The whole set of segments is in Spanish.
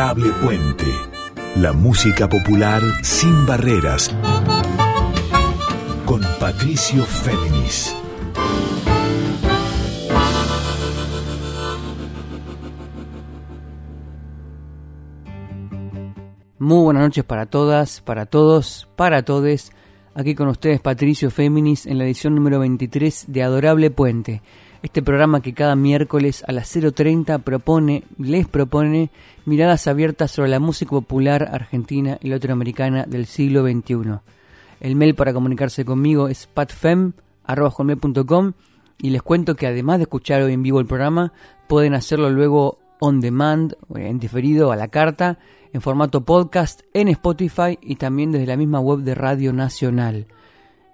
Adorable Puente. La música popular sin barreras. Con Patricio Féminis. Muy buenas noches para todas, para todos, para todes. Aquí con ustedes Patricio Féminis en la edición número 23 de Adorable Puente. Este programa que cada miércoles a las 0.30 propone, les propone miradas abiertas sobre la música popular argentina y latinoamericana del siglo XXI. El mail para comunicarse conmigo es patfem.com y les cuento que además de escuchar hoy en vivo el programa, pueden hacerlo luego on demand, en diferido a la carta, en formato podcast, en Spotify y también desde la misma web de Radio Nacional.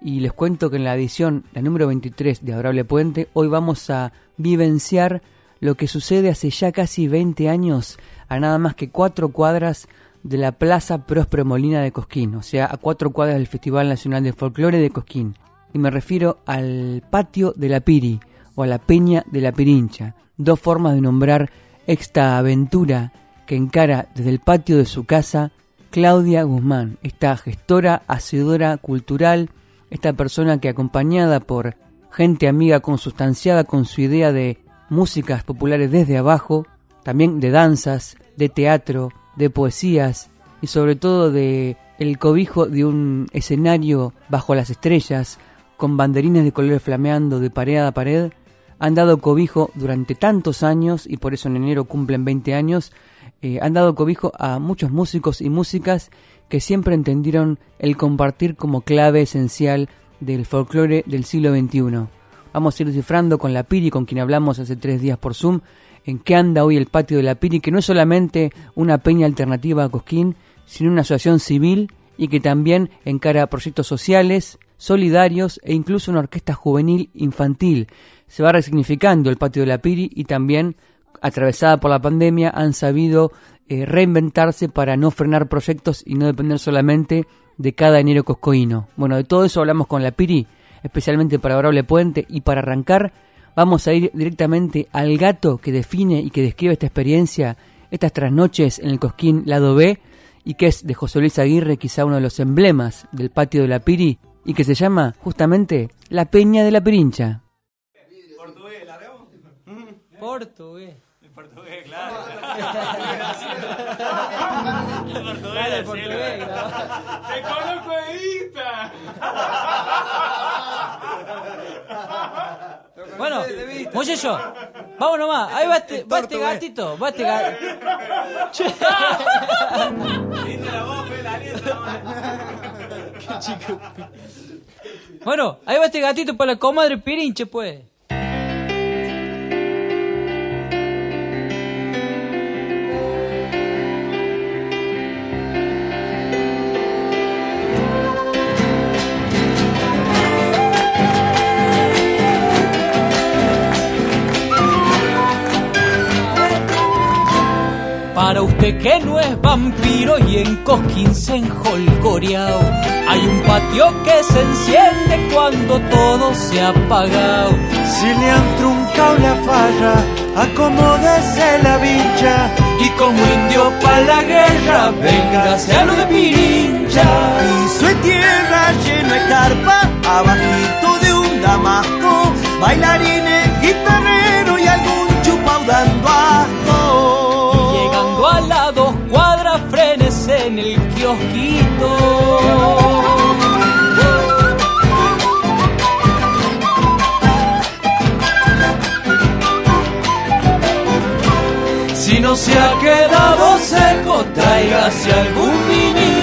Y les cuento que en la edición, la número 23 de Adorable Puente, hoy vamos a vivenciar lo que sucede hace ya casi 20 años a nada más que cuatro cuadras de la Plaza Próspero Molina de Cosquín, o sea, a cuatro cuadras del Festival Nacional de Folclore de Cosquín. Y me refiero al patio de la Piri o a la Peña de la Pirincha, dos formas de nombrar esta aventura que encara desde el patio de su casa Claudia Guzmán, esta gestora, hacedora cultural, esta persona que acompañada por gente amiga consustanciada con su idea de músicas populares desde abajo, también de danzas, de teatro, de poesías y sobre todo de el cobijo de un escenario bajo las estrellas con banderines de colores flameando de pared a pared, han dado cobijo durante tantos años y por eso en enero cumplen 20 años, eh, han dado cobijo a muchos músicos y músicas que siempre entendieron el compartir como clave esencial del folclore del siglo XXI. Vamos a ir descifrando con la Piri, con quien hablamos hace tres días por Zoom, en qué anda hoy el patio de la Piri, que no es solamente una peña alternativa a Cosquín, sino una asociación civil y que también encara proyectos sociales, solidarios e incluso una orquesta juvenil infantil. Se va resignificando el patio de la Piri y también, atravesada por la pandemia, han sabido eh, reinventarse para no frenar proyectos y no depender solamente de cada enero coscoíno. Bueno, de todo eso hablamos con la Piri, especialmente para Orable Puente, y para arrancar vamos a ir directamente al gato que define y que describe esta experiencia, estas trasnoches en el Cosquín Lado B, y que es de José Luis Aguirre, quizá uno de los emblemas del patio de la Piri, y que se llama justamente La Peña de la Pirincha. Portugués, ¿la vemos? Portugués. Portugués, claro. Dale, portugués, ¡Te conozco Evita! Bueno, muchacho, vamos nomás. Ahí va este, va este gatito, va este gatito. Bueno, ahí va este gatito para la comadre Pirinche, pues. Para usted que no es vampiro y en Cosquín se enjolgoreao, hay un patio que se enciende cuando todo se ha apagado. Si le han truncado la falla, acomódese la vincha Y como indio pa' la guerra, véngase a lo de Pirincha. Piso de tierra lleno de carpa, abajito de un damasco, bailarines, guitarrero Si no se ha quedado seco, tráigase algún vinito.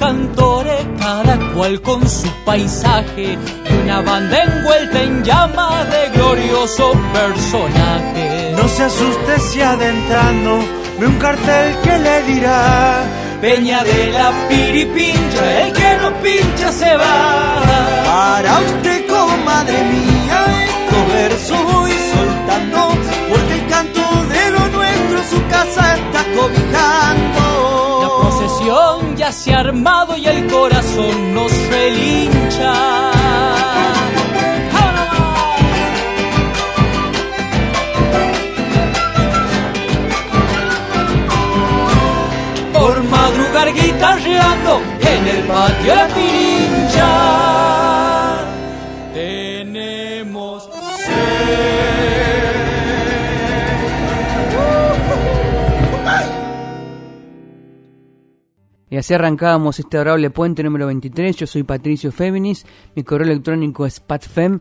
Cantores, cada cual con su paisaje, y una banda envuelta en llamas de glorioso personaje. No se asuste si adentrando ve un cartel que le dirá Peña de la piripincha, el que no pincha se va. Para usted como madre mía, estos versos voy soltando, porque el canto de lo nuestro su casa está cobijando. La procesión ya se ha armado y el corazón nos relincha. Por madrugar guitarreando en el patio pirincha. Así arrancábamos este adorable puente número 23. Yo soy Patricio Féminis. Mi correo electrónico es patfem.com.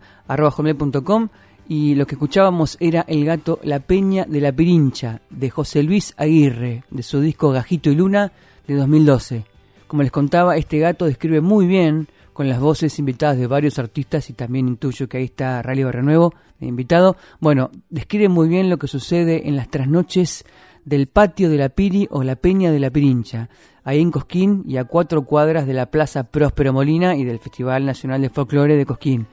Y lo que escuchábamos era El gato La Peña de la Pirincha, de José Luis Aguirre, de su disco Gajito y Luna, de 2012. Como les contaba, este gato describe muy bien, con las voces invitadas de varios artistas, y también intuyo que ahí está Rally Barrenuevo, de invitado. Bueno, describe muy bien lo que sucede en las trasnoches del patio de la Piri o la Peña de la Pirincha, ahí en Cosquín y a cuatro cuadras de la Plaza Próspero Molina y del Festival Nacional de Folclore de Cosquín.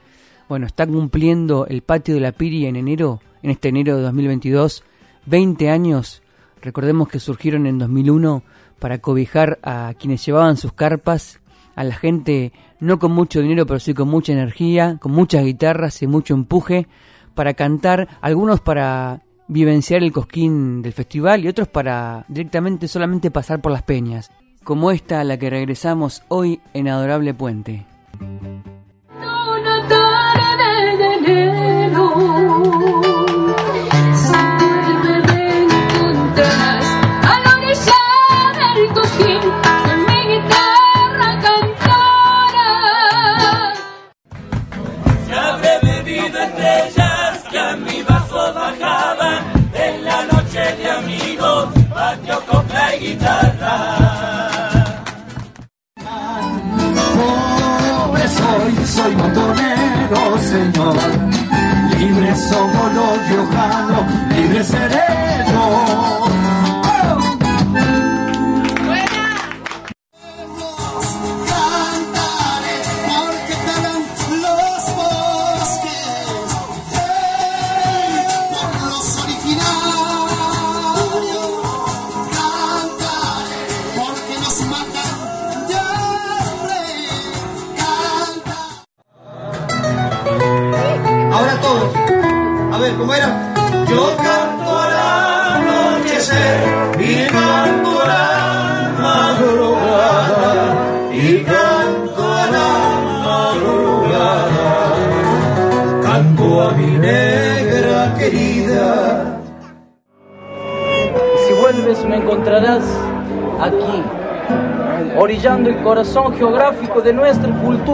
Bueno, está cumpliendo el patio de la Piri en enero, en este enero de 2022, 20 años. Recordemos que surgieron en 2001 para cobijar a quienes llevaban sus carpas, a la gente no con mucho dinero, pero sí con mucha energía, con muchas guitarras y mucho empuje, para cantar, algunos para vivenciar el cosquín del festival y otros para directamente solamente pasar por las peñas, como esta a la que regresamos hoy en Adorable Puente. Guitarra. Pobre soy, soy montonero, señor. Libre somos los riojanos, libre seremos.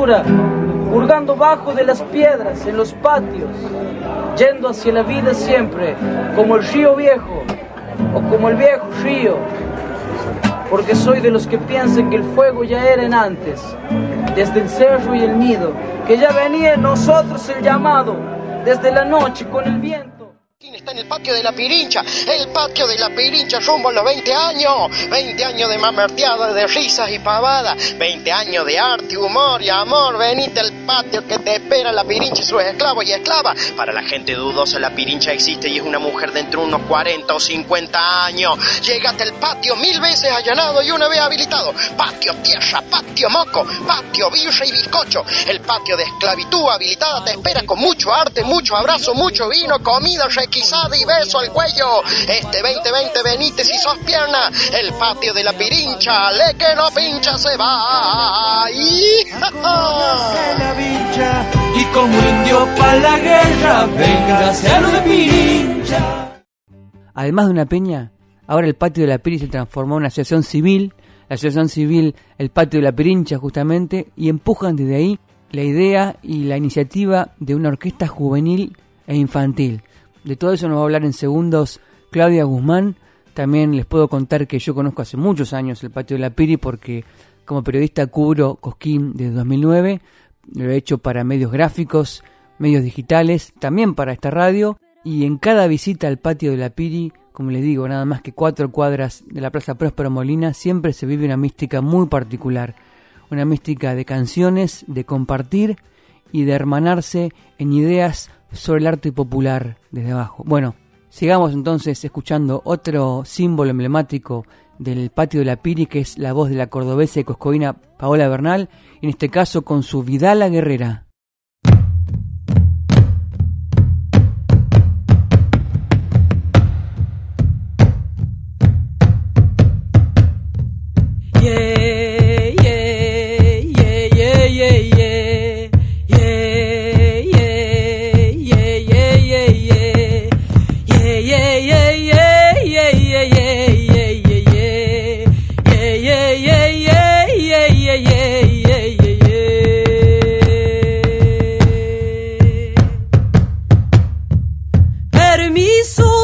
Hurgando bajo de las piedras en los patios, yendo hacia la vida siempre, como el río viejo o como el viejo río, porque soy de los que piensan que el fuego ya era en antes, desde el cerro y el nido, que ya venía en nosotros el llamado, desde la noche con el viento. Patio de la Pirincha, el patio de la Pirincha rumbo a los 20 años, 20 años de mamerteada, de risas y pavadas, 20 años de arte, humor y amor, venite al patio que te espera la Pirincha y sus esclavos y esclavas. Para la gente dudosa la Pirincha existe y es una mujer de entre unos 40 o 50 años. Llegate al patio mil veces allanado y una vez habilitado. Patio tierra, patio moco, patio birra y bizcocho. El patio de esclavitud habilitada te espera con mucho arte, mucho abrazo, mucho vino, comida requisada y beso al cuello. Este 2020 venite si sos pierna. El patio de la Pirincha, le que no pincha se va. Vincha. Y como indio para la guerra, véngase a lo de Pirincha. Además de una peña, ahora el patio de la Piri se transformó en una asociación civil, la asociación civil El Patio de la Pirincha justamente, y empujan desde ahí la idea y la iniciativa de una orquesta juvenil e infantil. De todo eso nos va a hablar en segundos Claudia Guzmán. También les puedo contar que yo conozco hace muchos años el Patio de la Piri porque como periodista cubro Cosquín desde 2009. Lo he hecho para medios gráficos, medios digitales, también para esta radio. Y en cada visita al Patio de la Piri, como les digo, nada más que cuatro cuadras de la Plaza Próspero Molina, siempre se vive una mística muy particular. Una mística de canciones, de compartir y de hermanarse en ideas sobre el arte popular desde abajo. Bueno, sigamos entonces escuchando otro símbolo emblemático del patio de la Piri, que es la voz de la cordobesa y coscoína Paola Bernal, en este caso con su Vidala Guerrera. Permiso,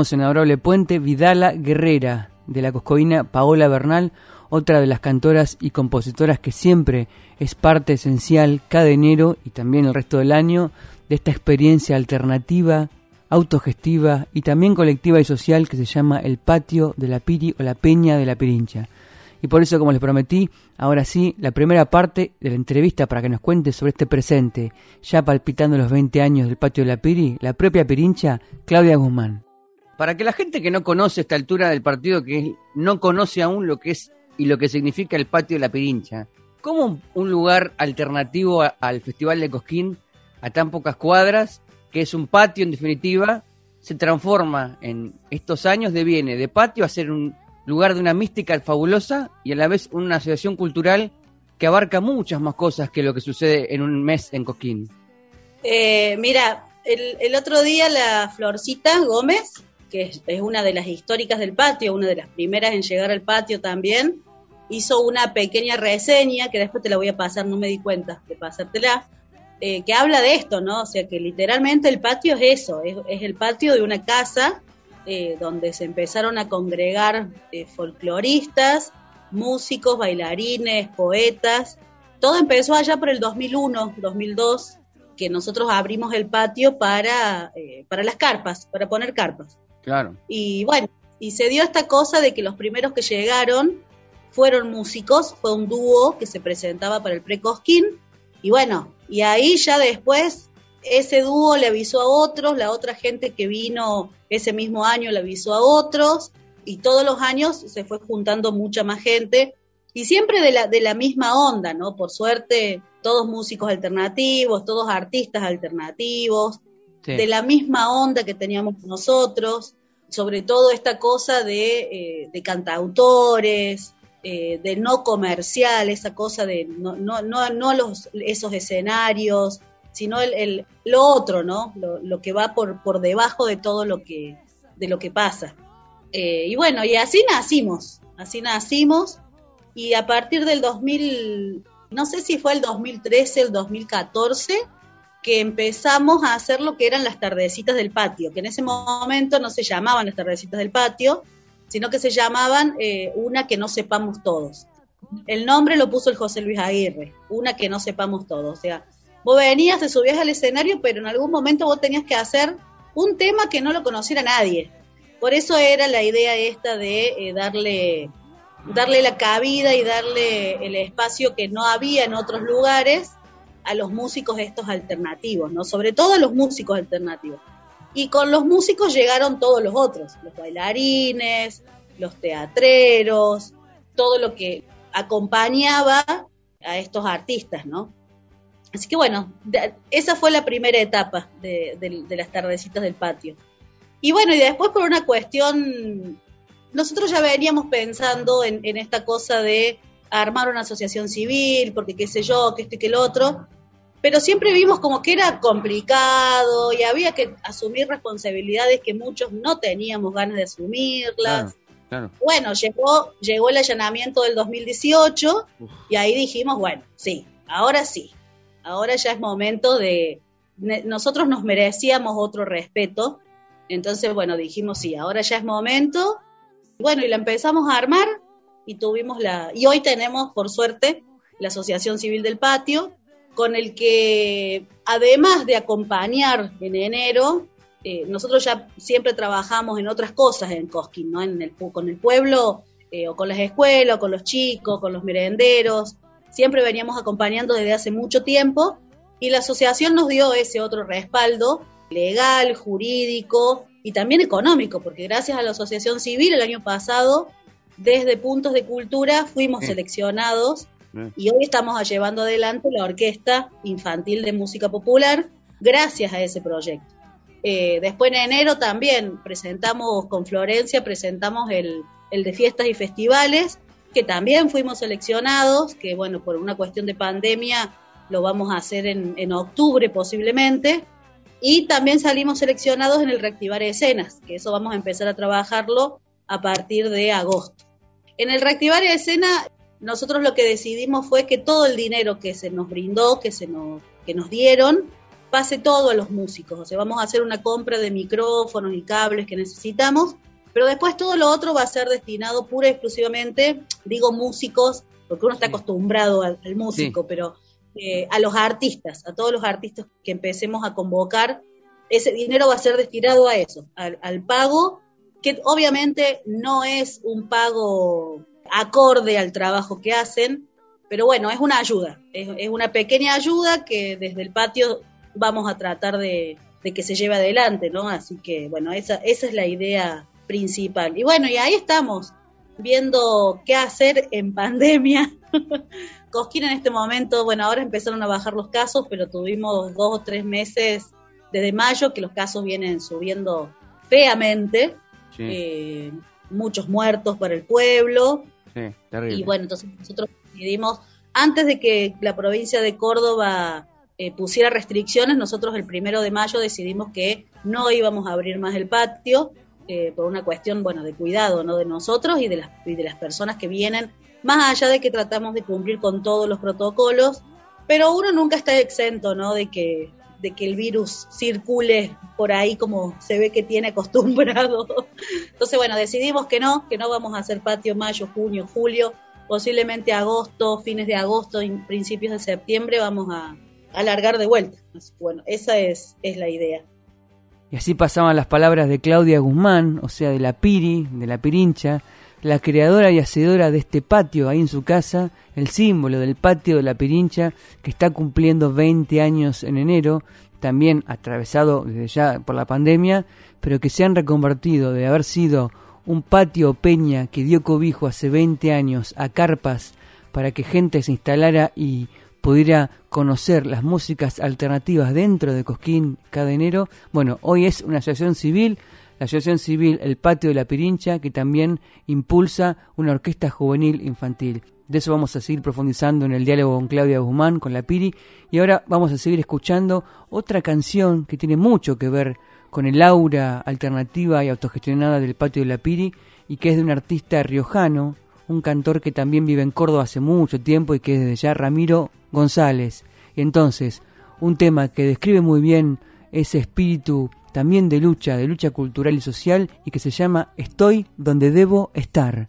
escuchamos en Adorable Puente Vidala Guerrera, de la coscoína Paola Bernal, otra de las cantoras y compositoras que siempre es parte esencial cada enero y también el resto del año de esta experiencia alternativa, autogestiva y también colectiva y social que se llama el patio de la Piri o la Peña de la Pirincha. Y por eso, como les prometí, ahora sí, la primera parte de la entrevista para que nos cuente sobre este presente, ya palpitando los 20 años del patio de la Piri, la propia Pirincha, Claudia Guzmán. Para que la gente que no conoce esta altura del partido, que no conoce aún lo que es y lo que significa el patio de la Pirincha, ¿cómo un lugar alternativo al Festival de Cosquín, a tan pocas cuadras, que es un patio en definitiva, se transforma en estos años, deviene de patio a ser un lugar de una mística fabulosa y a la vez una asociación cultural que abarca muchas más cosas que lo que sucede en un mes en Cosquín? Eh, mira, el, el otro día la Florcita Gómez, que es, una de las históricas del patio, una de las primeras en llegar al patio también, hizo una pequeña reseña, que después te la voy a pasar, no me di cuenta de pasártela, eh, que habla de esto, ¿no? O sea, que literalmente el patio es eso, es, el patio de una casa eh, donde se empezaron a congregar eh, folcloristas, músicos, bailarines, poetas. Todo empezó allá por el 2001, 2002, que nosotros abrimos el patio para, para las carpas, para poner carpas. Claro. Y bueno, y se dio esta cosa de que los primeros que llegaron fueron músicos, fue un dúo que se presentaba para el Precosquín, y bueno, y ahí ya después ese dúo le avisó a otros, la otra gente que vino ese mismo año le avisó a otros, y todos los años se fue juntando mucha más gente, y siempre de la, de la misma onda, ¿no? Por suerte, todos músicos alternativos, todos artistas alternativos, De la misma onda que teníamos nosotros, sobre todo esta cosa de, eh, de cantautores, eh, de no comercial, esa cosa de no, no, no, los, esos escenarios, sino el, el- lo otro, ¿no? Lo, lo que va por, por debajo de todo lo que, de lo que pasa. Eh, y bueno, y así nacimos, así nacimos, y a partir del 2000, no sé si fue el 2013, el 2014, que empezamos a hacer lo que eran las tardecitas del patio, que en ese momento no se llamaban las tardecitas del patio, sino que se llamaban eh, una que no sepamos todos. El nombre lo puso el José Luis Aguirre, una que no sepamos todos. O sea, vos venías, te subías al escenario, pero en algún momento vos tenías que hacer un tema que no lo conociera nadie. Por eso era la idea esta de eh, darle, darle la cabida y darle el espacio que no había en otros lugares a los músicos estos alternativos, ¿no? Sobre todo a los músicos alternativos. Y con los músicos llegaron todos los otros, los bailarines, los teatreros, todo lo que acompañaba a estos artistas, ¿no? Así que bueno, esa fue la primera etapa de las tardecitas del patio. Y bueno, y después por una cuestión, nosotros ya veníamos pensando en, en esta cosa de armar una asociación civil, porque qué sé yo, que esto y que el otro, pero siempre vimos como que era complicado y había que asumir responsabilidades que muchos no teníamos ganas de asumirlas. Claro, claro. Bueno, llegó, llegó el allanamiento del 2018 y ahí dijimos, bueno, sí, ahora sí, ahora ya es momento de, nosotros nos merecíamos otro respeto, entonces, bueno, dijimos, sí, ahora ya es momento, bueno, y la empezamos a armar y tuvimos la, y hoy tenemos, por suerte, la Asociación Civil del Patio, con el que, además de acompañar en enero, eh, nosotros ya siempre trabajamos en otras cosas en Cosquín, ¿no? En el, con el pueblo, eh, o con las escuelas, o con los chicos, con los merenderos. Siempre veníamos acompañando desde hace mucho tiempo y la asociación nos dio ese otro respaldo legal, jurídico y también económico, porque gracias a la asociación civil el año pasado, desde puntos de cultura, fuimos Sí. seleccionados Y hoy estamos llevando adelante la Orquesta Infantil de Música Popular gracias a ese proyecto. Eh, después en enero también presentamos con Florencia, presentamos el, el de fiestas y festivales, que también fuimos seleccionados, que bueno, por una cuestión de pandemia lo vamos a hacer en, en octubre posiblemente, y también salimos seleccionados en el Reactivar Escenas, que eso vamos a empezar a trabajarlo a partir de agosto. En el Reactivar Escena, nosotros lo que decidimos fue que todo el dinero que se nos brindó, que, se nos, que nos dieron, pase todo a los músicos. O sea, vamos a hacer una compra de micrófonos y cables que necesitamos, pero después todo lo otro va a ser destinado pura y exclusivamente, digo músicos, porque uno está Sí. acostumbrado al, al músico, pero eh, a los artistas, a todos los artistas que empecemos a convocar, ese dinero va a ser destinado a eso, al, al pago, que obviamente no es un pago acorde al trabajo que hacen, pero bueno, es una ayuda, es, es una pequeña ayuda que desde el patio vamos a tratar de, de que se lleve adelante, ¿no? Así que bueno, esa, esa es la idea principal. Y bueno, y ahí estamos, viendo qué hacer en pandemia. Cosquín en este momento, bueno, ahora empezaron a bajar los casos, pero tuvimos dos o tres meses desde mayo que los casos vienen subiendo feamente, Sí, eh, muchos muertos para el pueblo, sí, terrible. y bueno, entonces nosotros decidimos, antes de que la provincia de Córdoba eh, pusiera restricciones, nosotros el primero de mayo decidimos que no íbamos a abrir más el patio eh, por una cuestión, bueno, de cuidado, ¿no? De nosotros y de las, y de las personas que vienen, más allá de que tratamos de cumplir con todos los protocolos, pero uno nunca está exento, ¿no? De que, de que el virus circule por ahí como se ve que tiene acostumbrado. Entonces, bueno, decidimos que no, que no vamos a hacer patio mayo, junio, julio, posiblemente agosto, fines de agosto principios de septiembre vamos a alargar de vuelta. Bueno, esa es, es la idea. Y así pasaban las palabras de Claudia Guzmán, o sea, de la Piri, de la Pirincha, la creadora y hacedora de este patio ahí en su casa, el símbolo del patio de la Pirincha, que está cumpliendo 20 años en enero, también atravesado desde ya por la pandemia, pero que se han reconvertido de haber sido un patio peña que dio cobijo hace 20 años a carpas para que gente se instalara y pudiera conocer las músicas alternativas dentro de Cosquín cada enero. Bueno, hoy es una asociación civil, la asociación civil El Patio de la Pirincha, que también impulsa una orquesta juvenil infantil. De eso vamos a seguir profundizando en el diálogo con Claudia Guzmán, con la Piri, y ahora vamos a seguir escuchando otra canción que tiene mucho que ver con el aura alternativa y autogestionada del Patio de la Piri, y que es de un artista riojano, un cantor que también vive en Córdoba hace mucho tiempo y que es desde ya Ramiro González. Entonces, un tema que describe muy bien ese espíritu también de lucha, de lucha cultural y social, y que se llama Estoy donde debo estar.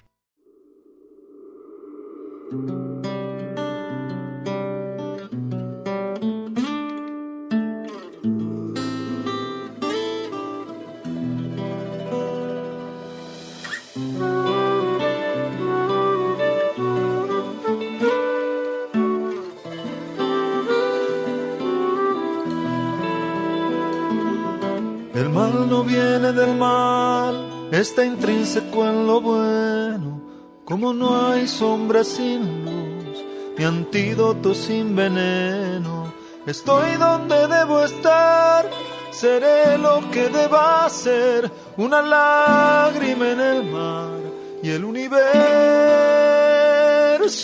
Del mal, está intrínseco en lo bueno, como no hay sombra sin luz, ni antídoto sin veneno. Estoy donde debo estar, seré lo que deba ser, una lágrima en el mar y el universo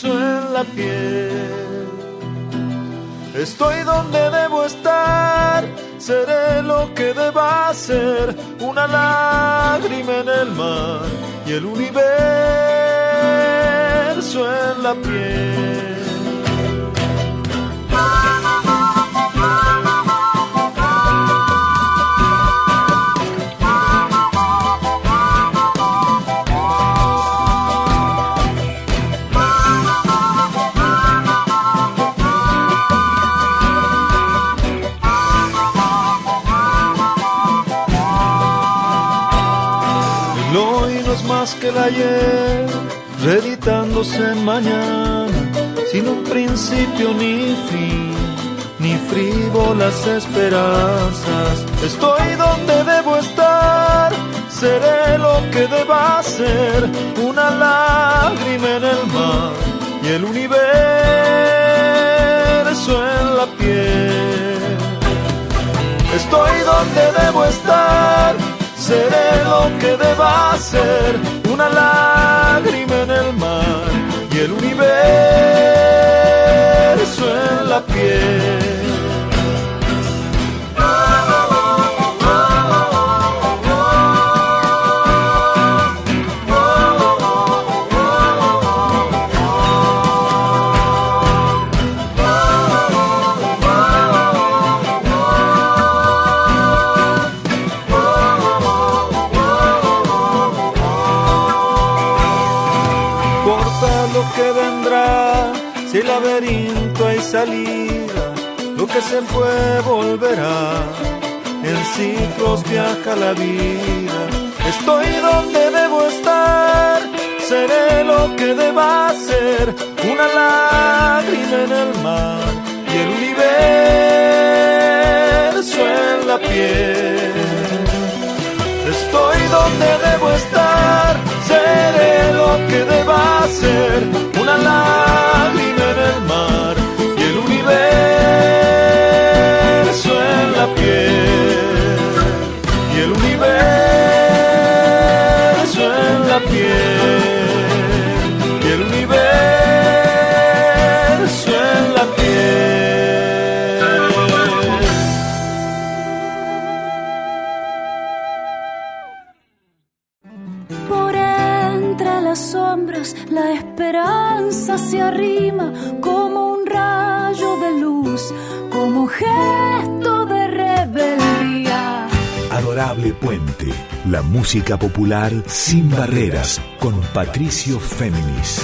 en la piel. Estoy donde debo estar, seré lo que deba ser, una lágrima en el mar y el universo en la piel. Reeditándose mañana, sin un principio ni fin, ni frívolas esperanzas. Estoy donde debo estar, seré lo que deba ser, una lágrima en el mar y el universo en la piel. Estoy donde debo estar, seré lo que deba ser, una lágrima en el mar y el universo en la piel. Se fue volverá, en ciclos viaja la vida, estoy donde debo estar, seré lo que deba ser, una lágrima en el mar y el universo en la piel. Estoy donde debo estar, seré lo que deba ser, una lágrima en el mar la piel y el universo en la piel y el universo en la piel. Por entre las sombras la esperanza se arrima como un rayo de luz, como gente Adorable Puente, la música popular sin barreras, con Patricio Féminis.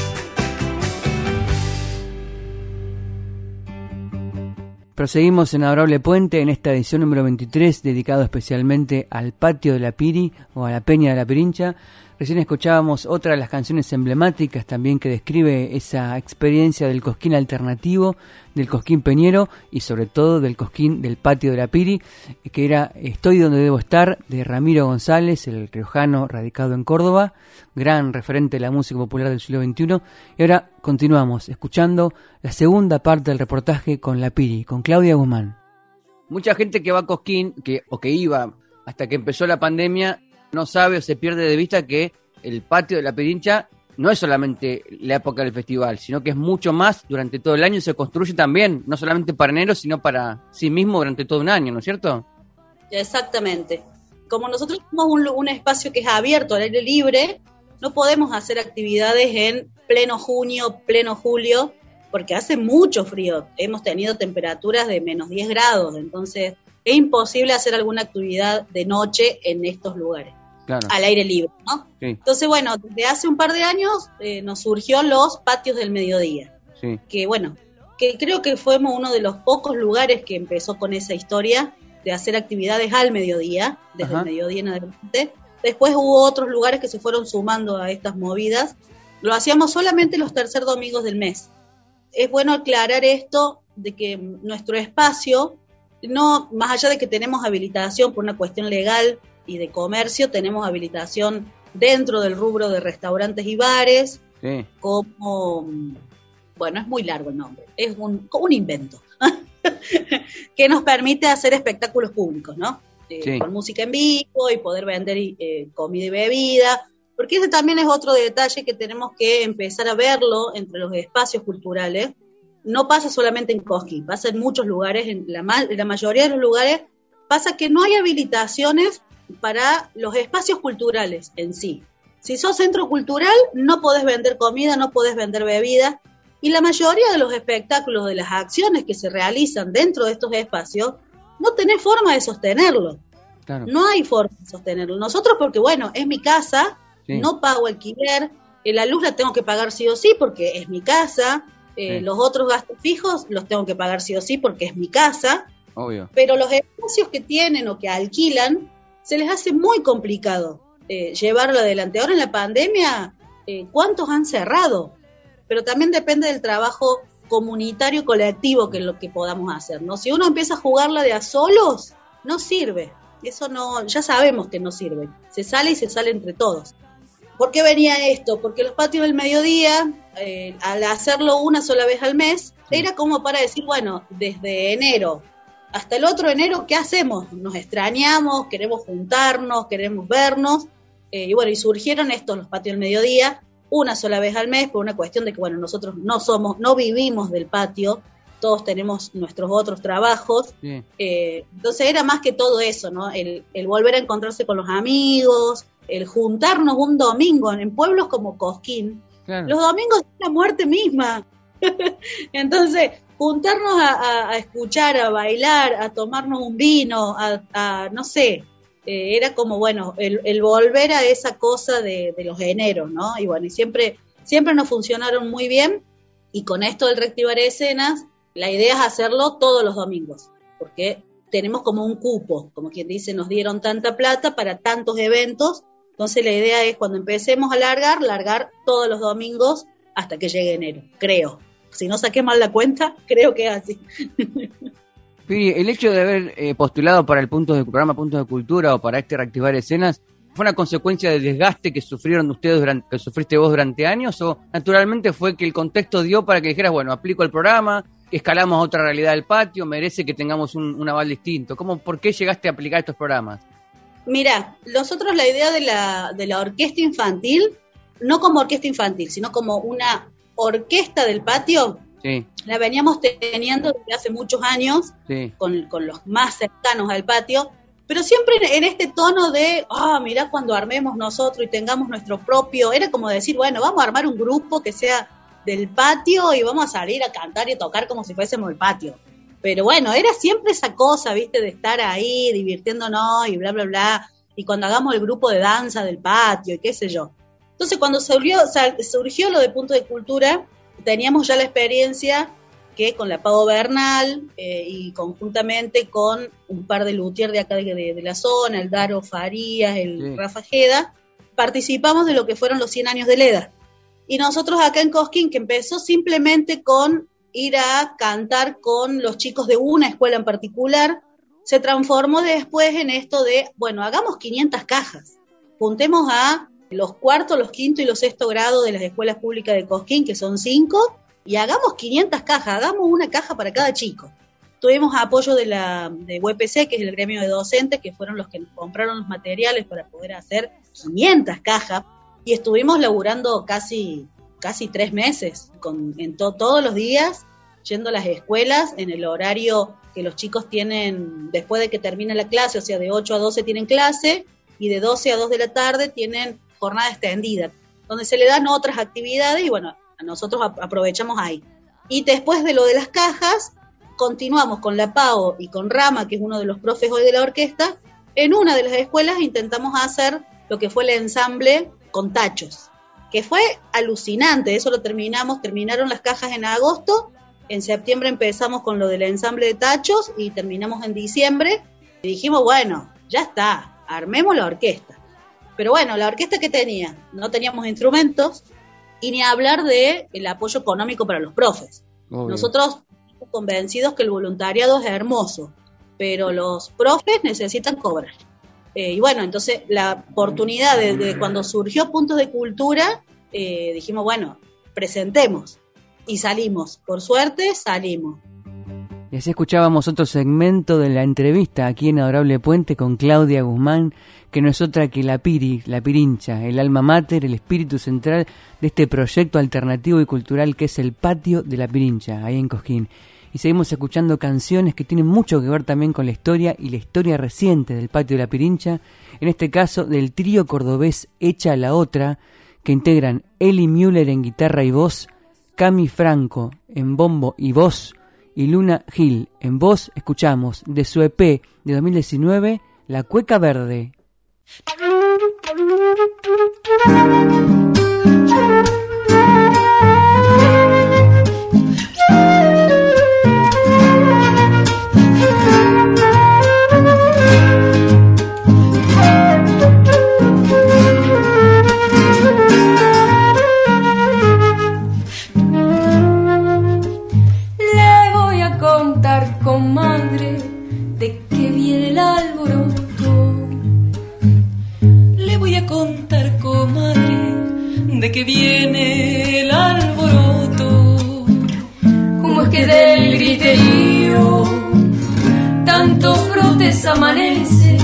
Proseguimos en Adorable Puente en esta edición número 23, dedicado especialmente al patio de la Piri o a la Peña de la Pirincha. Recién escuchábamos otra de las canciones emblemáticas también que describe esa experiencia del cosquín alternativo, del cosquín peñero y sobre todo del cosquín del patio de la Piri, que era Estoy donde debo estar, de Ramiro González, el riojano radicado en Córdoba, gran referente de la música popular del siglo XXI. Y ahora continuamos escuchando la segunda parte del reportaje con la Piri, con Claudia Guzmán. Mucha gente que va a Cosquín, que, o que iba hasta que empezó la pandemia, no sabe o se pierde de vista que el patio de la Pirincha no es solamente la época del festival, sino que es mucho más durante todo el año y se construye también, no solamente para enero, sino para sí mismo durante todo un año, ¿no es cierto? Exactamente. Como nosotros somos un, un espacio que es abierto al aire libre, no podemos hacer actividades en pleno junio, pleno julio, porque hace mucho frío. Hemos tenido temperaturas de menos 10 grados, entonces es imposible hacer alguna actividad de noche en estos lugares. Claro. al aire libre, ¿no? Sí, Entonces, bueno, desde hace un par de años eh, nos surgió los patios del mediodía, sí. que bueno, que creo que fuimos uno de los pocos lugares que empezó con esa historia de hacer actividades al mediodía, desde Ajá. el mediodía en adelante. Después hubo otros lugares que se fueron sumando a estas movidas. Lo hacíamos solamente los tercer domingos del mes. Es bueno aclarar esto de que nuestro espacio, no más allá de que tenemos habilitación por una cuestión legal y de comercio, tenemos habilitación dentro del rubro de restaurantes y bares, sí. como, bueno, es muy largo el nombre, es un, un invento que nos permite hacer espectáculos públicos, ¿no? Eh, Sí. Con música en vivo y poder vender eh, comida y bebida, porque ese también es otro detalle que tenemos que empezar a verlo entre los espacios culturales. No pasa solamente en Cosquín, pasa en muchos lugares, en la, ma- en la mayoría de los lugares pasa que no hay habilitaciones para los espacios culturales en sí. Si sos centro cultural, no podés vender comida, no podés vender bebida. Y la mayoría de los espectáculos, de las acciones que se realizan dentro de estos espacios, no tenés forma de sostenerlo. Claro. No hay forma de sostenerlo. Nosotros, porque bueno, es mi casa, Sí. no pago alquiler, eh, la luz la tengo que pagar sí o sí porque es mi casa, eh, Sí. los otros gastos fijos los tengo que pagar sí o sí porque es mi casa Obvio. pero los espacios que tienen o que alquilan se les hace muy complicado eh, llevarlo adelante. Ahora en la pandemia, eh, ¿cuántos han cerrado? Pero también depende del trabajo comunitario y colectivo que es lo que podamos hacer, ¿no? Si uno empieza a jugarla de a solos, no sirve. Eso no, ya sabemos que no sirve. Se sale y se sale entre todos. ¿Por qué venía esto? Porque los patios del mediodía, eh, al hacerlo una sola vez al mes, era como para decir, bueno, desde enero hasta el otro enero, ¿qué hacemos? Nos extrañamos, queremos juntarnos, queremos vernos. eh, y bueno, y surgieron estos, los patios del mediodía, una sola vez al mes, por una cuestión de que, bueno, nosotros no somos, no vivimos del patio, todos tenemos nuestros otros trabajos. Sí. Eh, entonces era más que todo eso, ¿no? El, el volver a encontrarse con los amigos, el juntarnos un domingo en pueblos como Cosquín. Claro. Los domingos es la muerte misma. Entonces, juntarnos a, escuchar, a bailar, a tomarnos un vino, a, no sé, eh, era como, bueno, el, volver a esa cosa de, de los eneros, ¿no? Y bueno, y siempre, siempre nos funcionaron muy bien. Y con esto del reactivar escenas, la idea es hacerlo todos los domingos, porque tenemos como un cupo, como quien dice, nos dieron tanta plata para tantos eventos. Entonces la idea es cuando empecemos a largar, largar todos los domingos hasta que llegue enero, creo. Si no saqué mal la cuenta, creo que es así. Piri, el hecho de haber eh, postulado para el punto de programa Puntos de Cultura o para este reactivar escenas fue una consecuencia del desgaste que sufrieron ustedes durante, que sufriste vos durante años o naturalmente fue que el contexto dio para que dijeras, bueno, aplico el programa, escalamos a otra realidad del patio, merece que tengamos un, un aval distinto. ¿Cómo, ¿Por qué llegaste a aplicar estos programas? Mira, nosotros la idea de la, de la orquesta infantil, no como orquesta infantil, sino como una orquesta del patio, Sí, la veníamos teniendo desde hace muchos años sí, con, con los más cercanos al patio, pero siempre en, este tono de, ah, mirá cuando armemos nosotros y tengamos nuestro propio, era como decir, bueno, vamos a armar un grupo que sea del patio y vamos a salir a cantar y tocar como si fuésemos el patio. Pero bueno, era siempre esa cosa, viste, de estar ahí divirtiéndonos y bla, bla, bla. Y cuando hagamos el grupo de danza del patio y qué sé yo. Entonces, cuando surgió, lo de Punto de Cultura, teníamos ya la experiencia que con la Pavo Bernal eh, y conjuntamente con un par de luthier de acá de, de- de la zona, el Daro Farías, el Sí. Rafa Jeda, participamos de lo que fueron los 100 años de Leda. Y nosotros acá en Cosquín, que empezó simplemente con ir a cantar con los chicos de una escuela en particular, se transformó después en esto de, bueno, hagamos 500 cajas, juntemos a los cuartos, los quinto y los sexto grados de las escuelas públicas de Cosquín, que son cinco, y hagamos 500 cajas, hagamos una caja para cada chico. Tuvimos apoyo de la de UPC, que es el gremio de docentes, que fueron los que nos compraron los materiales para poder hacer 500 cajas, y estuvimos laburando casi, casi tres meses, en to- todos los días, yendo a las escuelas en el horario que los chicos tienen después de que termina la clase, o sea, de 8 a 12 tienen clase, y de 12 a 2 de la tarde tienen jornada extendida, donde se le dan otras actividades y bueno, nosotros ap- aprovechamos ahí. Y después de lo de las cajas, continuamos con la PAO y con Rama, que es uno de los profes hoy de la orquesta. En una de las escuelas intentamos hacer lo que fue el ensamble con tachos, que fue alucinante, eso lo terminamos, terminaron las cajas en agosto, en septiembre empezamos con lo del ensamble de tachos y terminamos en diciembre y dijimos, bueno, ya está, armemos la orquesta. Pero bueno, la orquesta que tenía, no teníamos instrumentos y ni hablar de el apoyo económico para los profes. Obvio. Nosotros estamos convencidos que el voluntariado es hermoso, pero los profes necesitan cobrar. Eh, y bueno, entonces la oportunidad de, de cuando surgió Puntos de Cultura, eh, dijimos, bueno, presentemos. Y salimos. Por suerte, salimos. Y así escuchábamos otro segmento de la entrevista aquí en Adorable Puente con Claudia Guzmán, que no es otra que la Piri, la Pirincha, el alma mater, el espíritu central de este proyecto alternativo y cultural que es el Patio de la Pirincha, ahí en Cosquín. Y seguimos escuchando canciones que tienen mucho que ver también con la historia y la historia reciente del Patio de la Pirincha, en este caso del trío cordobés Echa la Otra, que integran Eli Müller en guitarra y voz, Cami Franco en bombo y voz, y Luna Gil en voz escuchamos de su EP de 2019 La Cueca Verde. Thank you. Amanecen.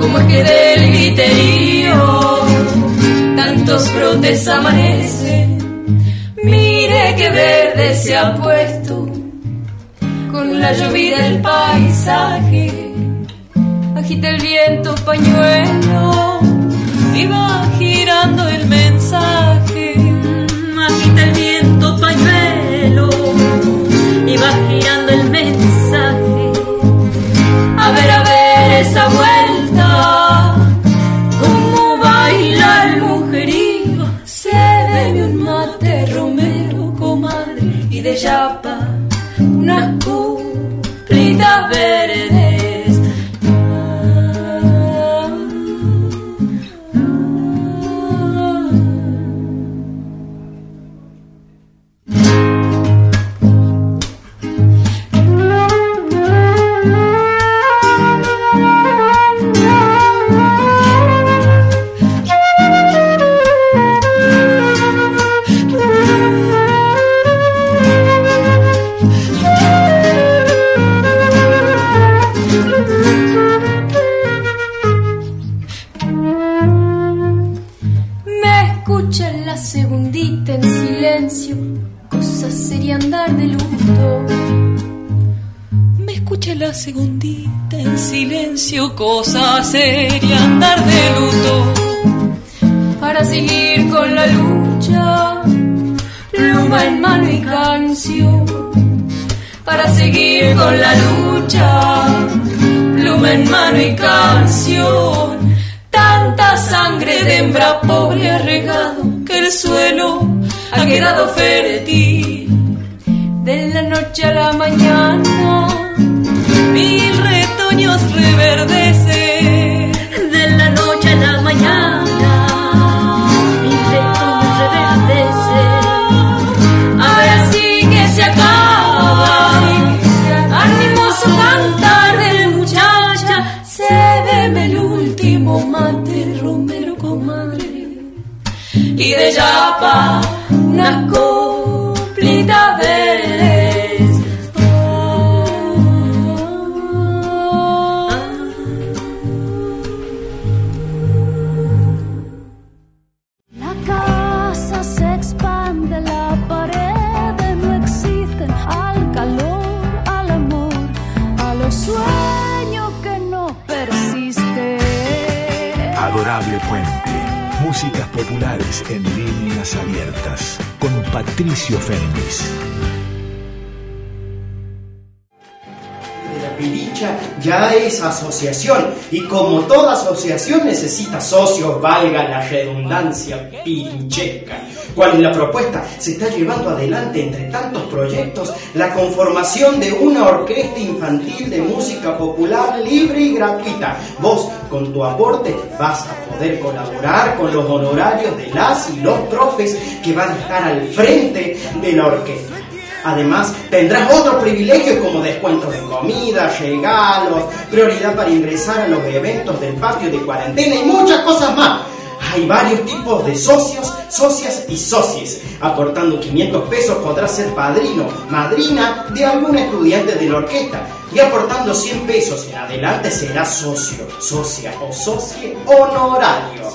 Cómo es que del griterío tantos brotes amanecen. Mire qué verde se ha puesto con la lluvia del paisaje. Agita el viento pañuelo Y va girando el mensaje. Agita el viento pañuelo. Y va girando el mensaje. A ver, a Puente. Músicas populares en líneas abiertas. Con Patricio Fernández. de la Pirincha ya es asociación y como toda asociación necesita socios, valga la redundancia pirincheca. ¿Cuál es la propuesta? Se está llevando adelante entre tantos proyectos la conformación de una orquesta infantil de música popular libre y gratuita. Vos, con tu aporte, vas a poder colaborar con los honorarios de las y los profes que van a estar al frente de la orquesta. Además, tendrás otros privilegios como descuentos de comida, regalos, prioridad para ingresar a los eventos del patio de cuarentena y muchas cosas más. Hay varios tipos de socios, socias y socies. Aportando 500 pesos podrás ser padrino, madrina de algún estudiante de la orquesta. Y aportando 100 pesos en adelante serás socio, socia o socie honorario.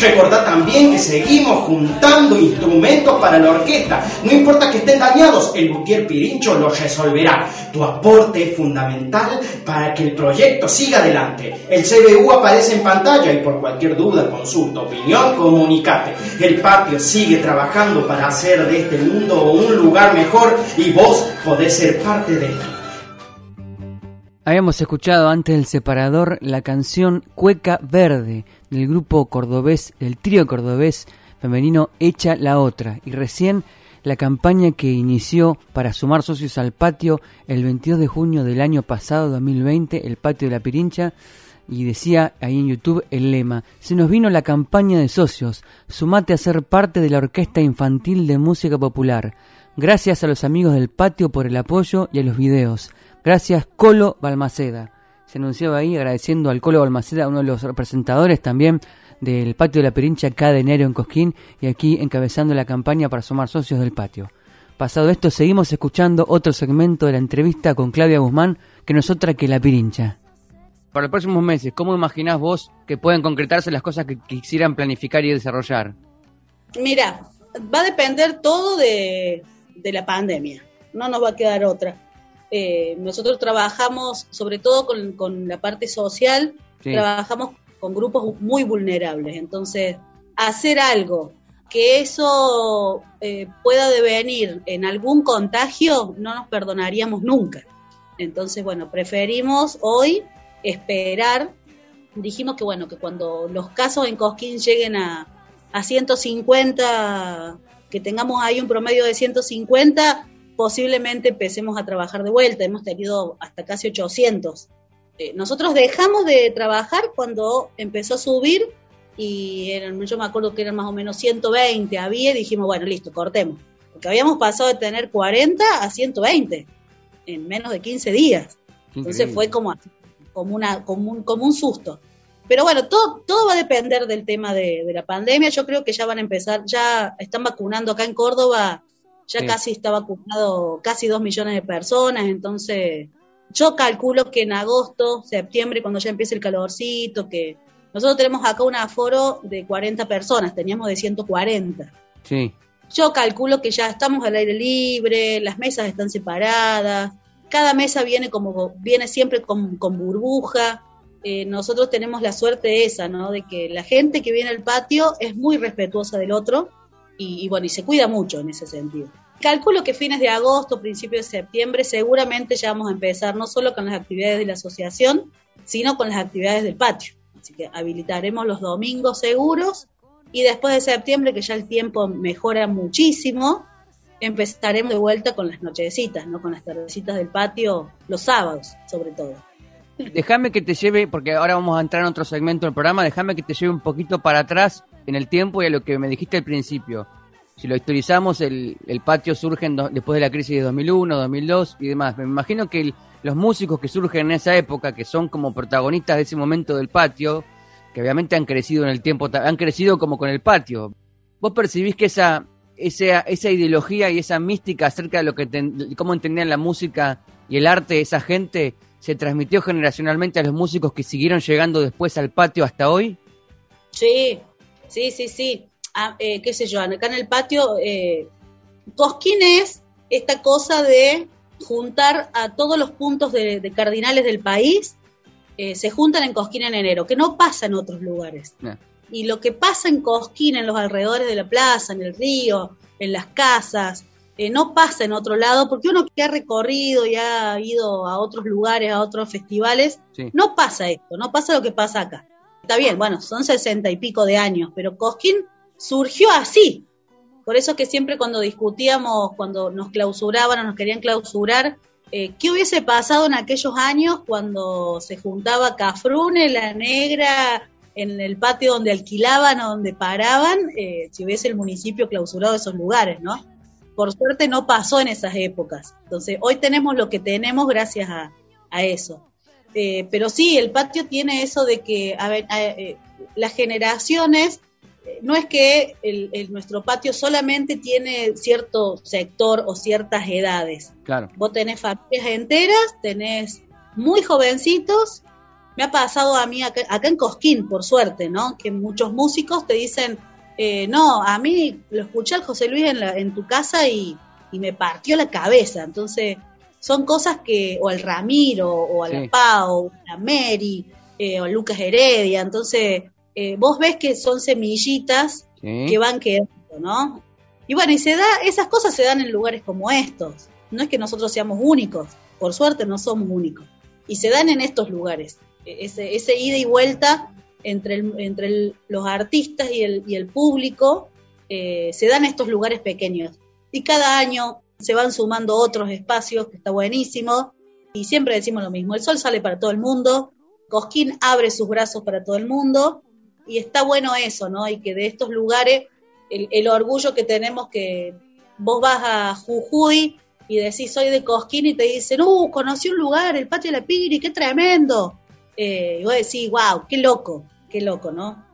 Recordá también que seguimos juntando instrumentos para la orquesta. No importa que estén dañados, el Luthier Pirincho los resolverá. Tu aporte es fundamental para que el proyecto siga adelante. El CBU aparece en pantalla y por cualquier duda, consulta, opinión, comunicate. El patio sigue trabajando para hacer de este mundo un lugar mejor y vos podés ser parte de esto. Habíamos escuchado antes del separador la canción Cueca Verde del grupo cordobés, del trío cordobés femenino Echa la Otra y recién la campaña que inició para sumar socios al patio el 22 de junio del año pasado, 2020, el patio de la Pirincha, y decía ahí en YouTube el lema, se nos vino la campaña de socios, sumate a ser parte de la Orquesta Infantil de Música Popular. Gracias a los amigos del patio por el apoyo y a los videos. Gracias Colo Balmaceda. Se anunciaba ahí agradeciendo al Colo Balmaceda, uno de los representadores también del patio de la Perincha cada enero en Cosquín y aquí encabezando la campaña para sumar socios del patio. Pasado esto, seguimos escuchando otro segmento de la entrevista con Claudia Guzmán, que no es otra que la Pirincha. Para los próximos meses, ¿cómo imaginás vos que pueden concretarse las cosas que quisieran planificar y desarrollar? Mira, va a depender todo de, de la pandemia, no nos va a quedar otra. Eh, nosotros trabajamos sobre todo con, con la parte social, Sí. trabajamos con grupos muy vulnerables, entonces hacer algo que eso eh, pueda devenir en algún contagio, no nos perdonaríamos nunca. Entonces, bueno, preferimos hoy esperar. Dijimos que, bueno, que cuando los casos en Cosquín lleguen a, a 150, que tengamos ahí un promedio de 150, posiblemente empecemos a trabajar de vuelta. Hemos tenido hasta casi 800. Eh, nosotros dejamos de trabajar cuando empezó a subir y eran, yo me acuerdo que eran más o menos 120 había y dijimos, bueno, listo, cortemos. Porque habíamos pasado de tener 40 a 120 en menos de 15 días. Entonces fue como, como, una, como, un, como un susto. Pero bueno, todo, todo va a depender del tema de, de la pandemia. Yo creo que ya van a empezar, ya están vacunando acá en Córdoba, ya Sí. casi está vacunado casi dos millones de personas. Entonces, yo calculo que en agosto, septiembre, cuando ya empiece el calorcito, que nosotros tenemos acá un aforo de 40 personas, teníamos de 140. Sí. Yo calculo que ya estamos al aire libre, las mesas están separadas, cada mesa viene como viene siempre con, con burbuja. Eh, nosotros tenemos la suerte esa, ¿no? De que la gente que viene al patio es muy respetuosa del otro y, y bueno, y se cuida mucho en ese sentido. Calculo que fines de agosto, principios de septiembre, seguramente ya vamos a empezar no solo con las actividades de la asociación, sino con las actividades del patio. Así que habilitaremos los domingos seguros y después de septiembre, que ya el tiempo mejora muchísimo, empezaremos de vuelta con las nochecitas, ¿no? Con las tardecitas del patio, los sábados, sobre todo. Déjame que te lleve, porque ahora vamos a entrar en otro segmento del programa, déjame que te lleve un poquito para atrás en el tiempo y a lo que me dijiste al principio. Si lo historizamos, el, el patio surge después de la crisis de 2001, 2002 y demás. Me imagino que los músicos que surgen en esa época, que son como protagonistas de ese momento del patio, que obviamente han crecido en el tiempo, han crecido como con el patio. ¿Vos percibís que esa, esa, esa ideología y esa mística acerca de lo que cómo entendían la música y el arte esa gente se transmitió generacionalmente a los músicos que siguieron llegando después al patio hasta hoy? Sí, sí, sí, sí. Ah, eh, qué sé yo, acá en el patio, eh, Cosquín es esta cosa de juntar a todos los puntos de, de cardinales del país, eh, se juntan en Cosquín en enero, que no pasa en otros lugares. Y lo que pasa en Cosquín, en los alrededores de la plaza, en el río, en las casas, eh, no pasa en otro lado, porque uno que ha recorrido y ha ido a otros lugares, a otros festivales, Sí. no pasa esto, no pasa lo que pasa acá. Está bien, bueno, son sesenta y pico de años, pero Cosquín surgió así. Por eso que siempre cuando discutíamos, cuando nos clausuraban o nos querían clausurar, eh, ¿qué hubiese pasado en aquellos años cuando se juntaba Cafrune, la negra, en el patio donde alquilaban o donde paraban, eh, si hubiese el municipio clausurado esos lugares, ¿no? Por suerte no pasó en esas épocas. Entonces, hoy tenemos lo que tenemos gracias a eso. Eh, pero sí, el patio tiene eso de que a ver, a- eh, las generaciones, eh, no es que el, el- nuestro patio solamente tiene cierto sector o ciertas edades. Claro. Vos tenés familias enteras, tenés muy jovencitos. Me ha pasado a mí acá, acá en Cosquín, por suerte, ¿no? Que muchos músicos te dicen, eh, no, a mí lo escuché al José Luis en, la- en tu casa y, y me partió la cabeza. Entonces, son cosas que, o al Ramiro, o a la Sí. Pau, o a la Mary, eh, o a Lucas Heredia. Entonces, eh, vos ves que son semillitas Sí. que van quedando, ¿no? Y bueno, y se da, esas cosas se dan en lugares como estos. No es que nosotros seamos únicos, por suerte no somos únicos. Y se dan en estos lugares. E- Ese, ese ida y vuelta entre, el- entre el- los artistas y el, y el público eh, se dan en estos lugares pequeños. Y cada año se van sumando otros espacios, que está buenísimo. Y siempre decimos lo mismo, el sol sale para todo el mundo, Cosquín abre sus brazos para todo el mundo, y está bueno eso, ¿no? Y que de estos lugares, el, orgullo que tenemos que vos vas a Jujuy y decís soy de Cosquín y te dicen, uh, conocí un lugar, el patio de la Piri, qué tremendo. Eh, y vos decís, wow, qué loco, qué loco, ¿no?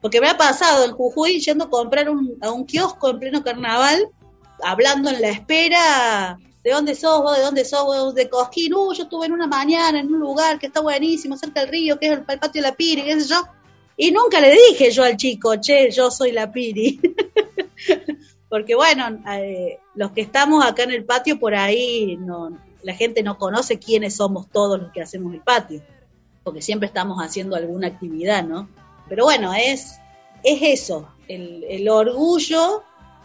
Porque me ha pasado en Jujuy yendo a comprar un- a un kiosco en pleno carnaval, hablando en la espera, ¿de dónde sos vos? ¿De dónde sos vos? De Cosquín, uh, yo estuve en una mañana en un lugar que está buenísimo, cerca del río, que es el, patio de la Piri, qué sé yo. Y nunca le dije yo al chico, che, yo soy la Piri. Porque bueno, eh, los que estamos acá en el patio por ahí, no, la gente no conoce quiénes somos todos los que hacemos el patio, porque siempre estamos haciendo alguna actividad, ¿no? Pero bueno, es, es eso, el orgullo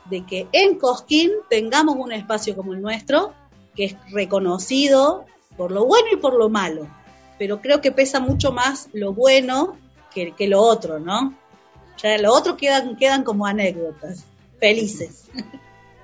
de que en Cosquín tengamos un espacio como el nuestro, que es reconocido por lo bueno y por lo malo. Pero creo que pesa mucho más lo bueno que, que lo otro, ¿no? Ya lo otro quedan, quedan como anécdotas, felices.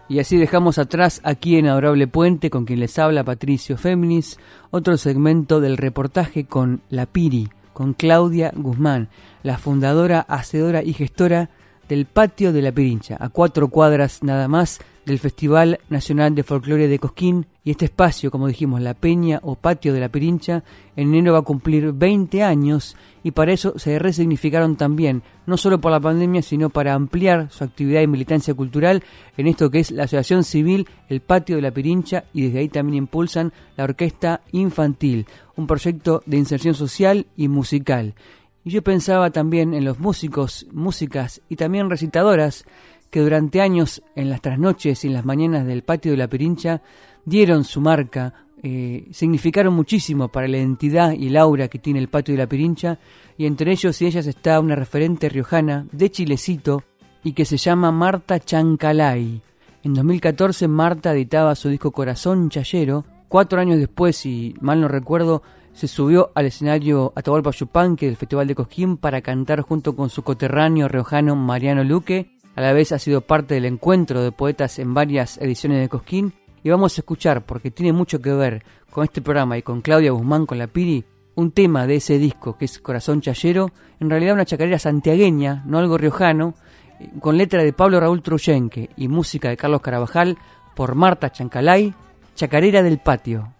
Y así dejamos atrás aquí en Adorable Puente con quien les habla Patricio Féminis, otro segmento del reportaje con La Piri, con Claudia Guzmán, la fundadora, hacedora y gestora del Patio de la Pirincha, a cuatro cuadras nada más del Festival Nacional de Folclore de Cosquín. Y este espacio, como dijimos, la Peña o Patio de la Pirincha, en enero va a cumplir 20 años y para eso se resignificaron también, no solo por la pandemia, sino para ampliar su actividad y militancia cultural en esto que es la Asociación Civil El Patio de la Pirincha y desde ahí también impulsan la Orquesta Infantil, un proyecto de inserción social y musical. Y yo pensaba también en los músicos, músicas y también recitadoras que durante años en las trasnoches y en las mañanas del patio de la Pirincha dieron su marca, eh, significaron muchísimo para la identidad y el aura que tiene el patio de la Pirincha y entre ellos y ellas está una referente riojana de Chilecito y que se llama Marta Chancalay. En 2014 Marta editaba su disco Corazón Chayero. Cuatro años después, si mal no recuerdo, se subió al escenario Atahualpa Yupanqui del Festival de Cosquín para cantar junto con su coterráneo riojano Mariano Luque. A la vez ha sido parte del encuentro de poetas en varias ediciones de Cosquín. Y vamos a escuchar, porque tiene mucho que ver con este programa y con Claudia Guzmán, con la Piri, un tema de ese disco que es Corazón Chayero, en realidad una chacarera santiagueña, no algo riojano, con letra de Pablo Raúl Truyenque y música de Carlos Carabajal por Marta Chancalay, Chacarera del Patio.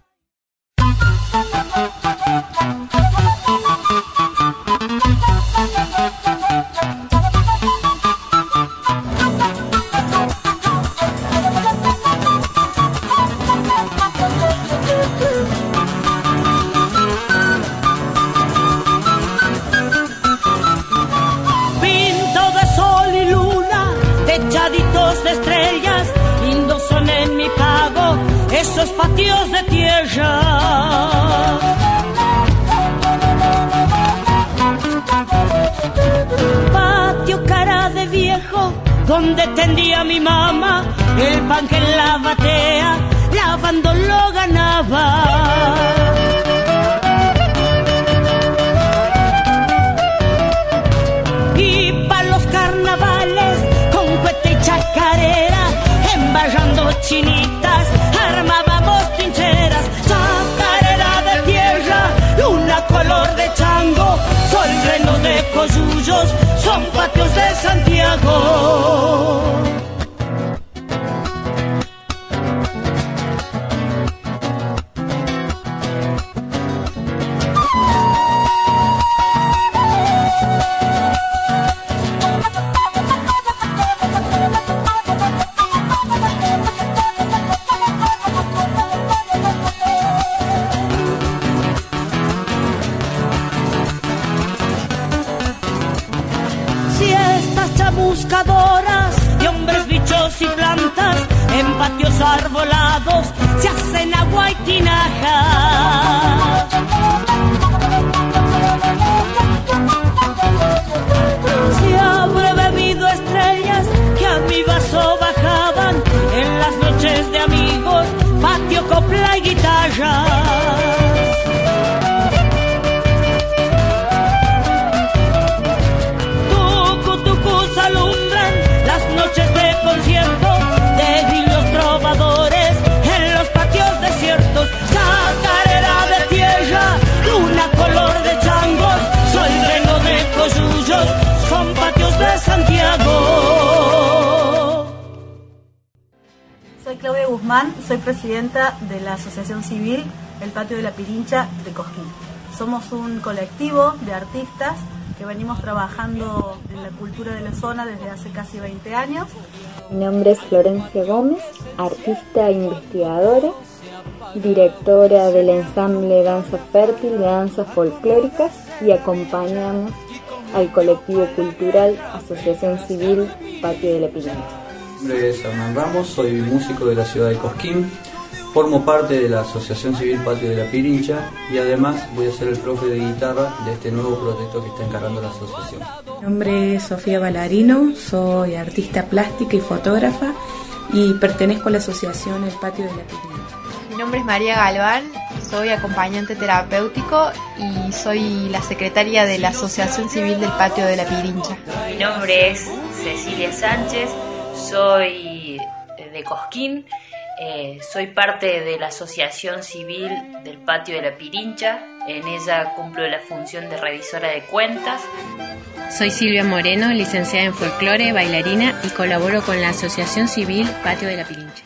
Patios de tierra. Patio cara de viejo, donde tendía mi mamá, el pan que la batea, lavando lo ganaba. carnavales con cuete y chacarera, embarrando chinitas, son patios de Santiago. Soy presidenta de la Asociación Civil El Patio de la Pirincha de Cosquín. Somos un colectivo de artistas que venimos trabajando en la cultura de la zona desde hace casi 20 años. Mi nombre es Florencia Gómez, artista e investigadora, directora del ensamble Danza Fértil de danzas folclóricas y acompañamos al colectivo cultural Asociación Civil Patio de la Pirincha. Mi nombre es Hernán Ramos, soy músico de la ciudad de Cosquín, formo parte de la Asociación Civil Patio de la Pirincha y además voy a ser el profe de guitarra de este nuevo proyecto que está encarando la asociación. Mi nombre es Sofía Balarino, soy artista plástica y fotógrafa y pertenezco a la asociación El Patio de la Pirincha. Mi nombre es María Galván, soy acompañante terapéutico y soy la secretaria de la Asociación Civil del Patio de la Pirincha. Mi nombre es Cecilia Sánchez, soy de Cosquín, eh, soy parte de la Asociación Civil del Patio de la Pirincha, en ella cumplo la función de revisora de cuentas. Soy Silvia Moreno, licenciada en folclore, bailarina y colaboro con la Asociación Civil Patio de la Pirincha.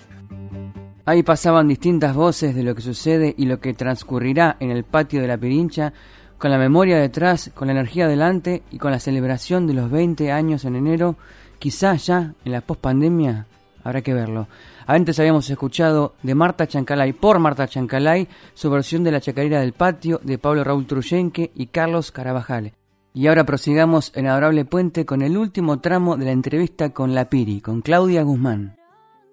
Ahí pasaban distintas voces de lo que sucede y lo que transcurrirá en el patio de la Pirincha, con la memoria detrás, con la energía delante y con la celebración de los 20 años en enero, quizás ya en la pospandemia, habrá que verlo. Antes habíamos escuchado de Marta Chancalay por Marta Chancalay su versión de la chacarera del patio de Pablo Raúl Truyenque y Carlos Carabajal. Y ahora prosigamos en Adorable Puente con el último tramo de la entrevista con la Piri, con Claudia Guzmán.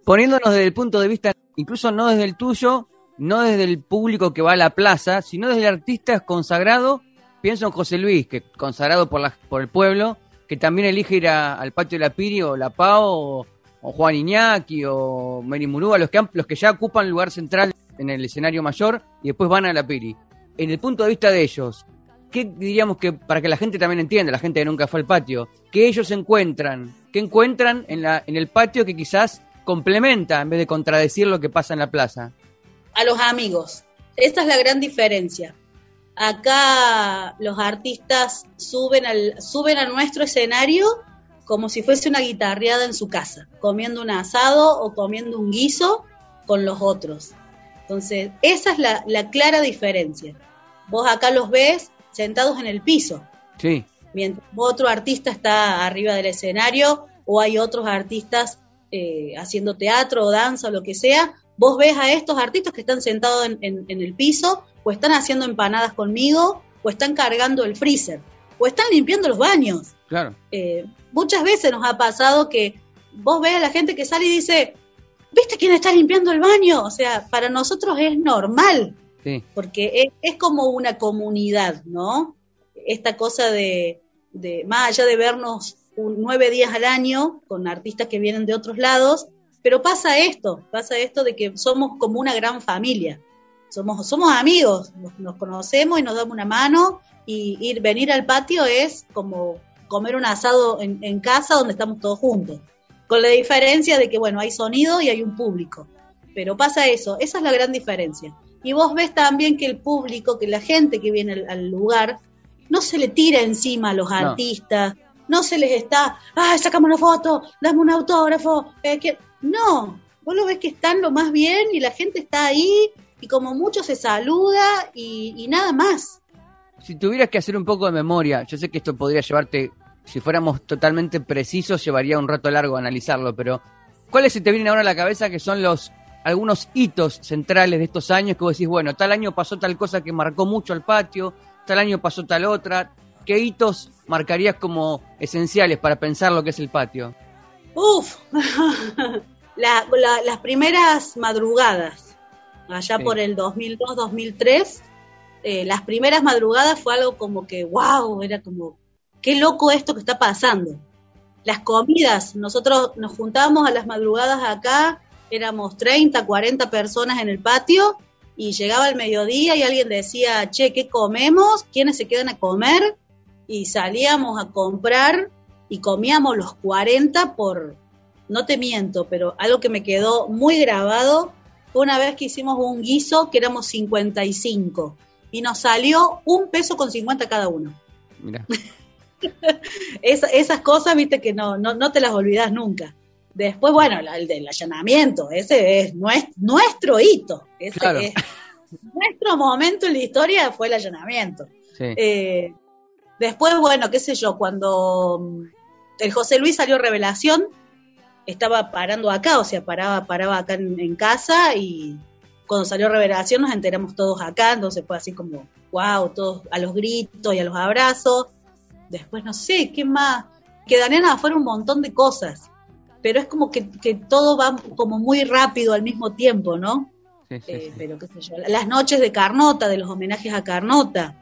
Poniéndonos desde el punto de vista, incluso no desde el tuyo, no desde el público que va a la plaza, sino desde el artista consagrado, pienso en José Luis, que consagrado por, la, por el pueblo, que también elige ir a- al patio de la Piri o la PAO o, Juan Iñaki o Mary Murúa, los que, han- los que ya ocupan lugar central en el escenario mayor y después van a la Piri. En el punto de vista de ellos, ¿qué diríamos que, para que la gente también entienda, la gente que nunca fue al patio, que ellos encuentran, que encuentran en, la, en el patio que quizás complementa en vez de contradecir lo que pasa en la plaza? a los amigos. Esta es la gran diferencia. Acá los artistas suben, al, suben a nuestro escenario como si fuese una guitarreada en su casa, comiendo un asado o comiendo un guiso con los otros. Entonces, esa es la, la clara diferencia. Vos acá los ves sentados en el piso, Sí, mientras otro artista está arriba del escenario o hay otros artistas eh, haciendo teatro o danza o lo que sea, vos ves a estos artistas que están sentados en, en- en el piso o están haciendo empanadas conmigo o están cargando el freezer o están limpiando los baños. claro. Eh, muchas veces nos ha pasado que vos ves a la gente que sale y dice, ¿viste quién está limpiando el baño? O sea, para nosotros es normal Sí. porque es, es como una comunidad, ¿no? Esta cosa de, de, más allá de vernos un- nueve días al año con artistas que vienen de otros lados, pero pasa esto, pasa esto de que somos como una gran familia, somos, somos amigos, nos, nos conocemos y nos damos una mano y ir, venir al patio es como comer un asado en, en casa donde estamos todos juntos, con la diferencia de que, bueno, hay sonido y hay un público, pero pasa eso, esa es la gran diferencia. Y vos ves también que el público, que la gente que viene al, al lugar, no se le tira encima a los No. artistas, no se les está, ay, sacame una foto, dame un autógrafo, eh, que... no, vos lo ves que están lo más bien y la gente está ahí y como mucho se saluda y, y nada más. Si tuvieras que hacer un poco de memoria, yo sé que esto podría llevarte, si fuéramos totalmente precisos, llevaría un rato largo analizarlo, pero ¿cuáles se te vienen ahora a la cabeza que son los algunos hitos centrales de estos años que vos decís, bueno, tal año pasó tal cosa que marcó mucho al patio, tal año pasó tal otra? ¿Qué hitos marcarías como esenciales para pensar lo que es el patio? Uf, La- la- las primeras madrugadas, allá Sí. por el 2002-2003, eh, las primeras madrugadas fue algo como que, wow, era como, qué loco esto que está pasando. Las comidas, nosotros nos juntábamos a las madrugadas acá, éramos 30, 40 personas en el patio y llegaba el mediodía y alguien decía, che, ¿qué comemos? ¿Quiénes se quedan a comer? Y salíamos a comprar y comíamos los 40 por, no te miento, pero algo que me quedó muy grabado fue una vez que hicimos un guiso que éramos 55 y nos salió un peso con 50 cada uno. Mira, Esa- esas cosas, viste, que no, no, no te las olvidas nunca. Después, bueno, la- el del allanamiento, ese es nues- nuestro hito. Ese Claro. es- nuestro momento en la historia fue el allanamiento. sí. Eh, después, bueno, qué sé yo, cuando mm, el José Luis salió Revelación, estaba parando acá, o sea, paraba, paraba acá en, en casa y cuando salió Revelación nos enteramos todos acá, entonces fue así como, wow, todos a los gritos y a los abrazos. Después, no sé, ¿qué más? Que Daniela afuera un montón de cosas, pero es como que, que todo va como muy rápido al mismo tiempo, ¿no? sí, sí, Eh, sí. pero qué sé yo, las noches de Carnota, de los homenajes a Carnota,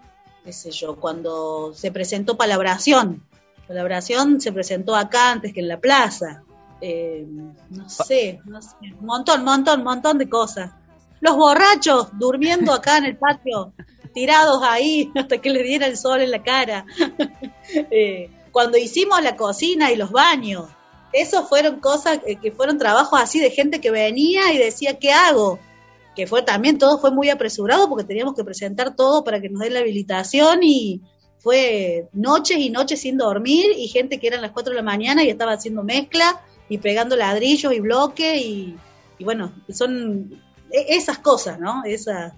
qué sé yo, cuando se presentó Palabración, Palabración se presentó acá antes que en la plaza, Eh, no sé, no sé, un montón, montón, montón de cosas. Los borrachos durmiendo acá en el patio, tirados ahí hasta que les diera el sol en la cara. Eh, cuando hicimos la cocina y los baños, esos fueron cosas eh, que fueron trabajos así de gente que venía y decía, ¿qué hago? Que fue también, todo fue muy apresurado porque teníamos que presentar todo para que nos den la habilitación y fue noches y noches sin dormir y gente que eran las 4 de la mañana y estaba haciendo mezcla y pegando ladrillos y bloques y, bueno, son e- esas cosas, ¿no? Esas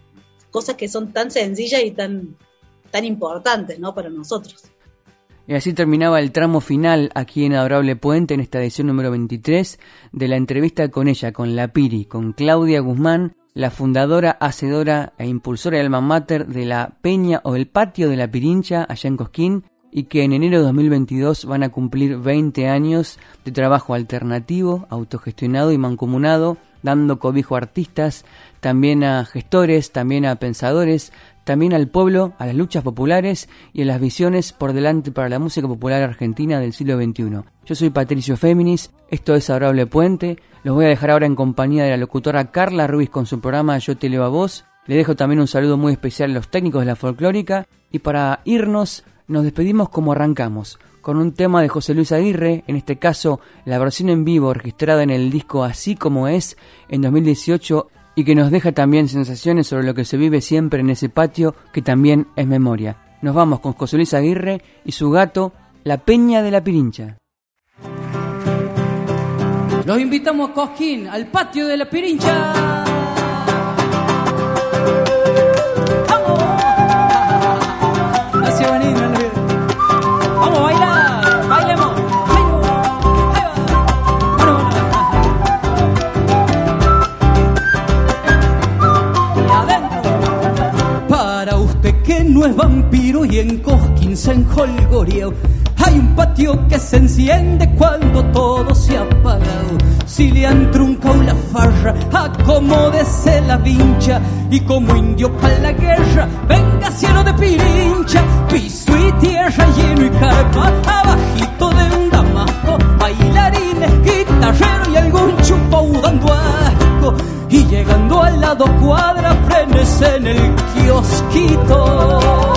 cosas que son tan sencillas y tan, tan importantes, ¿no? Para nosotros. Y así terminaba el tramo final aquí en Adorable Puente en esta edición número 23 de la entrevista con ella, con la Piri, con Claudia Guzmán, la fundadora, hacedora e impulsora del alma mater de la Peña o el Patio de la Pirincha allá en Cosquín y que en enero de 2022 van a cumplir 20 años de trabajo alternativo, autogestionado y mancomunado dando cobijo a artistas, también a gestores, también a pensadores, también al pueblo, a las luchas populares y a las visiones por delante para la música popular argentina del siglo XXI. Yo soy Patricio Féminis, esto es Adorable Puente, los voy a dejar ahora en compañía de la locutora Carla Ruiz con su programa Yo te leo a vos. Le dejo también un saludo muy especial a los técnicos de la folclórica y para irnos nos despedimos como arrancamos, con un tema de José Luis Aguirre, en este caso la versión en vivo registrada en el disco Así como es en 2018 y que nos deja también sensaciones sobre lo que se vive siempre en ese patio que también es memoria. Nos vamos con José Luis Aguirre y su gato, La Peña de la Pirincha. Los invitamos a Cosquín, al patio de la Pirincha. ¡Vamos! Es vampiro y en Cosquín se enjolgoreó hay un patio que se enciende cuando todo se ha apagado. Si le han truncado la farra, acomódese la vincha. Y como indio para la guerra, venga cielo de pirincha. Piso y tierra, lleno y carpa, abajito de un damasco. Bailarines, guitarrero y algún chupau dando asco. Y llegando al lado frenes en el kiosquito.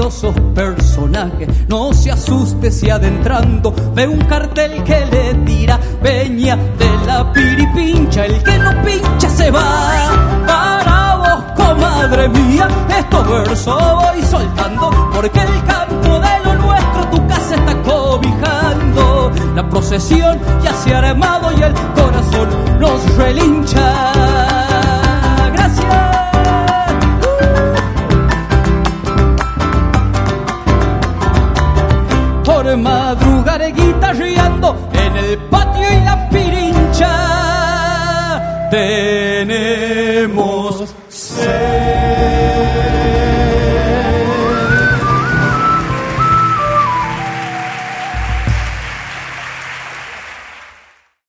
De gloriosos personajes. No se asuste si adentrando ve un cartel que le dirá Peña de la piripincha, el que no pincha se va. Para vos, comadre mía, estos versos voy soltando, porque el campo de lo nuestro tu casa está cobijando. La procesión ya se ha armado y el corazón nos relincha. Tenemos